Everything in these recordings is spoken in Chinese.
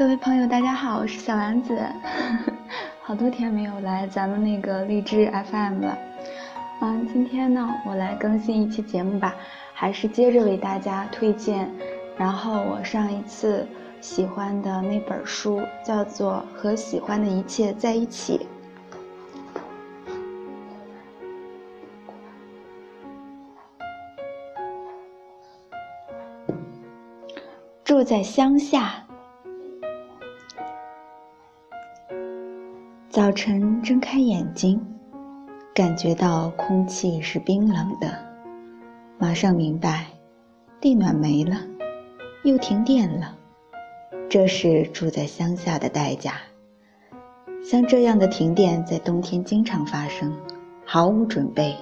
各位朋友，大家好，我是小丸子，好多天没有来咱们那个荔枝 FM 了。嗯，今天呢，我来更新一期节目吧，还是接着为大家推荐，然后我上一次喜欢的那本书，叫做《和喜欢的一切在一起》。住在乡下，早晨睁开眼睛，感觉到空气是冰冷的，马上明白，地暖没了，又停电了，这是住在乡下的代价。像这样的停电在冬天经常发生，毫无准备，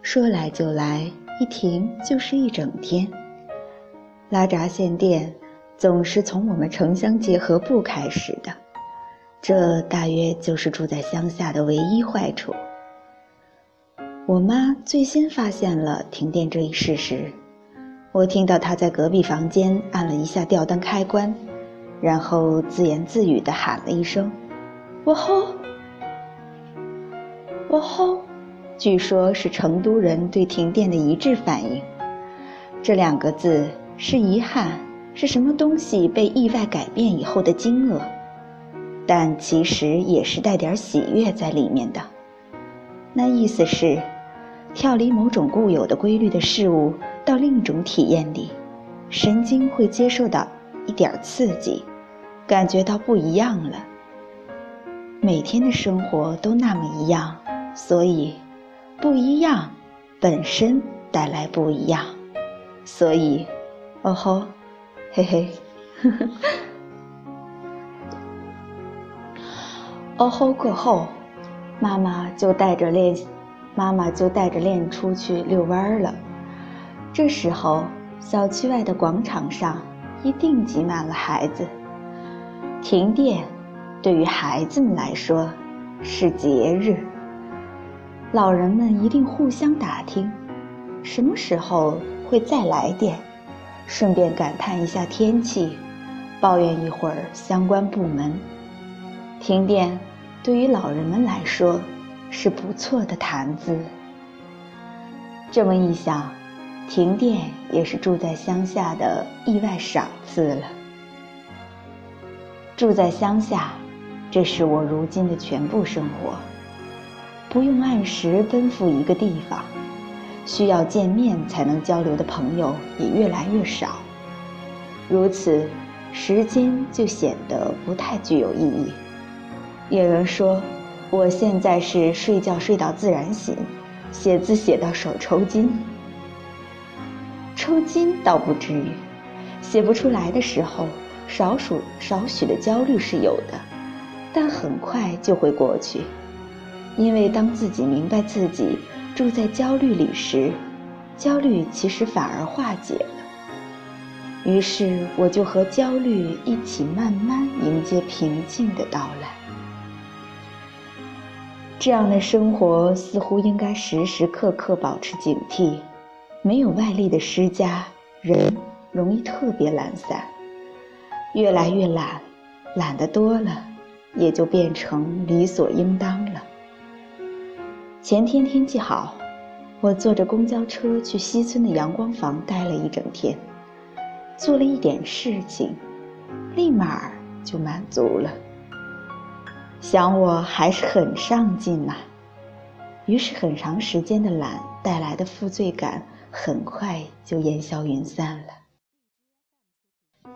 说来就来，一停就是一整天。拉闸限电总是从我们城乡结合部开始的，这大约就是住在乡下的唯一坏处。我妈最先发现了停电这一事实，我听到她在隔壁房间按了一下吊灯开关，然后自言自语地喊了一声：“我吼，我吼。”据说是成都人对停电的一致反应。这两个字。是遗憾，是什么东西被意外改变以后的惊愕，但其实也是带点喜悦在里面的。那意思是，跳离某种固有的规律的事物到另一种体验里，神经会接受到一点刺激，感觉到不一样了。每天的生活都那么一样，所以不一样本身带来不一样，所以。哦吼，嘿嘿，呵呵。哦吼过后，妈妈就带着练，妈妈就带着练出去遛弯了。这时候，小区外的广场上一定挤满了孩子。停电，对于孩子们来说是节日。老人们一定互相打听，什么时候会再来电。顺便感叹一下天气，抱怨一会儿相关部门。停电对于老人们来说是不错的谈资。这么一想，停电也是住在乡下的意外赏赐了。住在乡下，这是我如今的全部生活。不用按时奔赴一个地方。需要见面才能交流的朋友也越来越少，如此，时间就显得不太具有意义。有人说，我现在是睡觉睡到自然醒，写字写到手抽筋。抽筋倒不至于，写不出来的时候，少数少许的焦虑是有的，但很快就会过去，因为当自己明白自己。住在焦虑里时，焦虑其实反而化解了。于是我就和焦虑一起慢慢迎接平静的到来。这样的生活似乎应该时时刻刻保持警惕，没有外力的施加，人容易特别懒散，越来越懒，懒得多了，也就变成理所应当了。前天天气好，我坐着公交车去西村的阳光房待了一整天，做了一点事情，立马就满足了。想我还是很上进呐，于是很长时间的懒带来的负罪感很快就烟消云散了。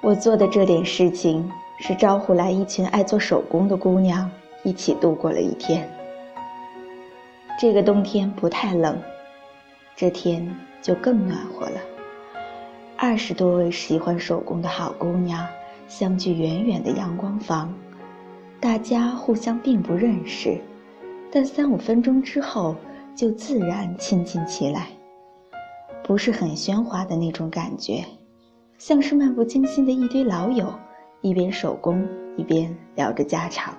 我做的这点事情是招呼来一群爱做手工的姑娘，一起度过了一天。这个冬天不太冷，这天就更暖和了。二十多位喜欢手工的好姑娘相聚远远的阳光房，大家互相并不认识，但三五分钟之后就自然亲近起来。不是很喧哗的那种感觉，像是漫不经心的一堆老友，一边手工一边聊着家常。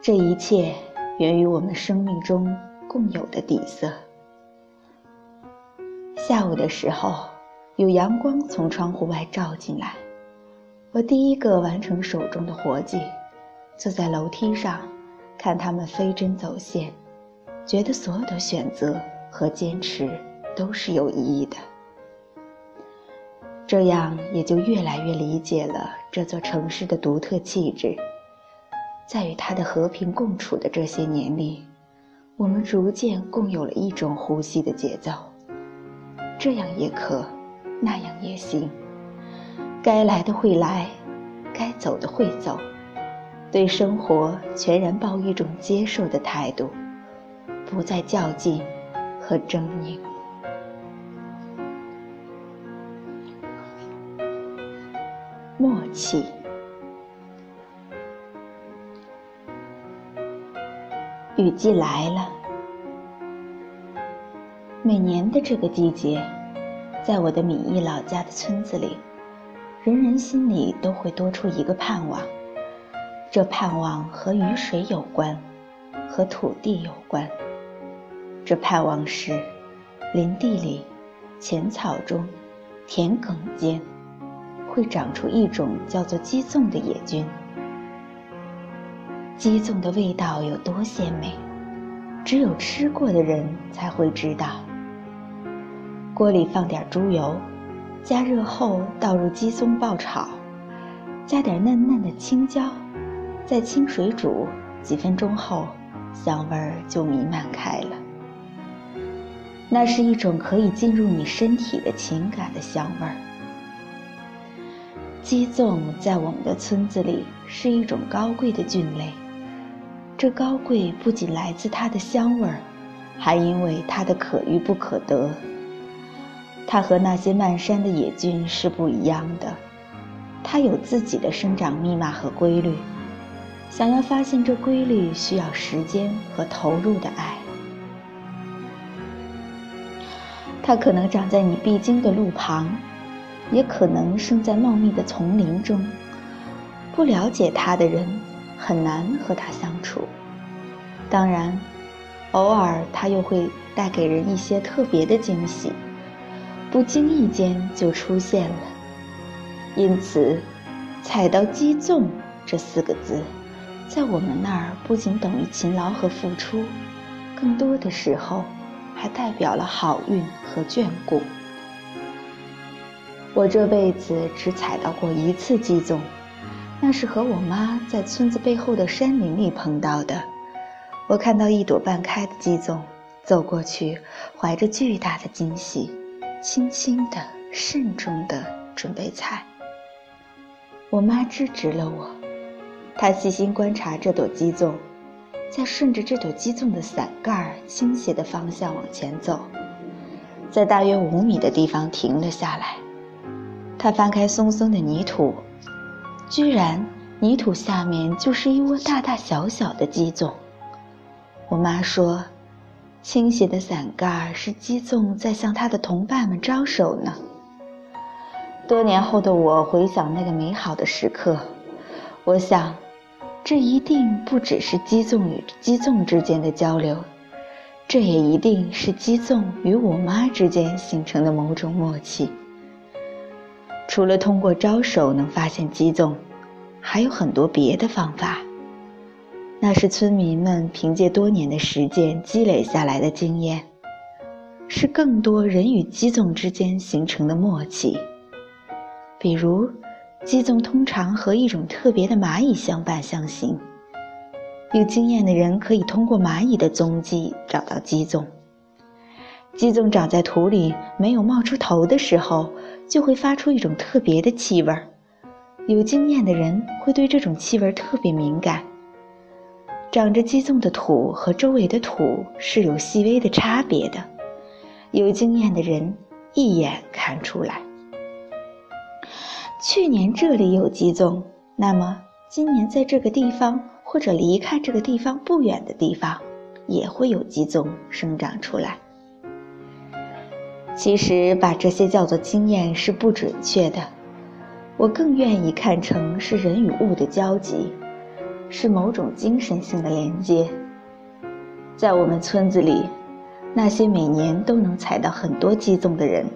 这一切。源于我们生命中共有的底色。下午的时候，有阳光从窗户外照进来，我第一个完成手中的活计，坐在楼梯上，看他们飞针走线，觉得所有的选择和坚持都是有意义的。这样也就越来越理解了这座城市的独特气质。在与它的和平共处的这些年里，我们逐渐共有了一种呼吸的节奏。这样也可，那样也行。该来的会来，该走的会走，对生活全然抱一种接受的态度，不再较劲和狰狞。默契。雨季来了，每年的这个季节，在我的闽邑老家的村子里。人人心里都会多出一个盼望，这盼望和雨水有关，和土地有关。这盼望是：林地里、浅草中、田埂间，会长出一种叫做鸡枞的野菌。鸡枞的味道有多鲜美，只有吃过的人才会知道。锅里放点猪油。加热后倒入鸡枞爆炒，加点嫩嫩的青椒，再清水煮几分钟后，香味儿就弥漫开了。那是一种可以进入你身体的情感的香味儿。鸡枞在我们的村子里是一种高贵的菌类，这高贵不仅来自它的香味儿，还因为它的可遇不可得。它和那些漫山的野菌是不一样的，它有自己的生长密码和规律。想要发现这规律，需要时间和投入的爱。它可能长在你必经的路旁，也可能生在茂密的丛林中。不了解它的人，很难和它相处。当然，偶尔它又会带给人一些特别的惊喜。不经意间就出现了，因此，踩到“鸡枞”这四个字，在我们那儿不仅等于勤劳和付出，更多的时候，还代表了好运和眷顾。我这辈子只踩到过一次鸡枞，那是和我妈在村子背后的山林里碰到的。我看到一朵半开的鸡枞，走过去，怀着巨大的惊喜。轻轻的、慎重的准备菜。我妈制止了我，她细心观察这朵鸡枞，再顺着这朵鸡枞的伞盖倾斜的方向往前走，在大约五米的地方停了下来。她翻开松松的泥土，居然泥土下面就是一窝大大小小的鸡枞。我妈说。倾斜的伞盖是鸡枞在向他的同伴们招手呢。多年后的我回想那个美好的时刻，我想，这一定不只是鸡枞与鸡枞之间的交流，这也一定是鸡枞与我妈之间形成的某种默契。除了通过招手能发现鸡枞，还有很多别的方法。那是村民们凭借多年的实践积累下来的经验，是更多人与鸡枞之间形成的默契。比如，鸡枞通常和一种特别的蚂蚁相伴相行，有经验的人可以通过蚂蚁的踪迹找到鸡枞。鸡枞长在土里没有冒出头的时候，就会发出一种特别的气味儿，有经验的人会对这种气味特别敏感。长着鸡枞的土和周围的土是有细微的差别的，有经验的人一眼看出来。去年这里有鸡枞，那么今年在这个地方或者离开这个地方不远的地方，也会有鸡枞生长出来。其实把这些叫做经验是不准确的，我更愿意看成是人与物的交集。是某种精神性的连接。在我们村子里，那些每年都能采到很多鸡枞的人，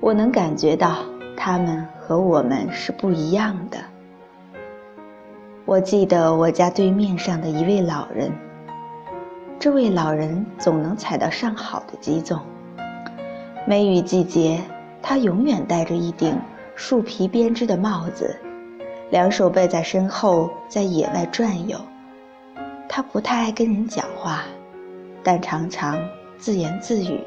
我能感觉到他们和我们是不一样的。我记得我家对面上的一位老人，这位老人总能采到上好的鸡枞。梅雨季节，他永远戴着一顶树皮编织的帽子，两手背在身后，在野外转悠。他不太爱跟人讲话，但常常自言自语。